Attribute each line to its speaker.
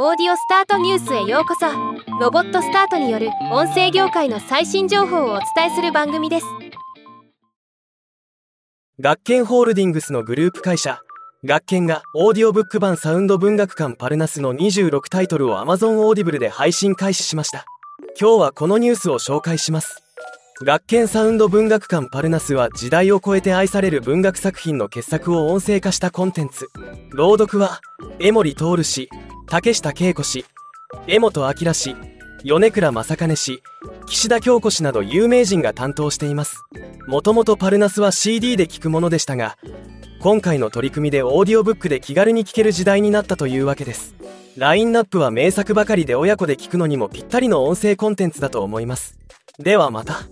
Speaker 1: オーディオスタートニュースへようこそ。ロボットスタートによる音声業界の最新情報をお伝えする番組です。
Speaker 2: 学研ホールディングスのグループ会社。学研がオーディオブック版サウンド文学館パルナスの26タイトルを Amazon オーディブルで配信開始しました。今日はこのニュースを紹介します。学研サウンド文学館パルナスは時代を超えて愛される文学作品の傑作を音声化したコンテンツ。朗読は江森徹氏。竹下恵子氏江本明氏米倉正兼氏岸田京子氏など有名人が担当しています。もともとパルナスは CD で聴くものでしたが今回の取り組みでオーディオブックで気軽に聴ける時代になったというわけです。ラインナップは名作ばかりで親子で聞くのにもぴったりの音声コンテンツだと思います。ではまた。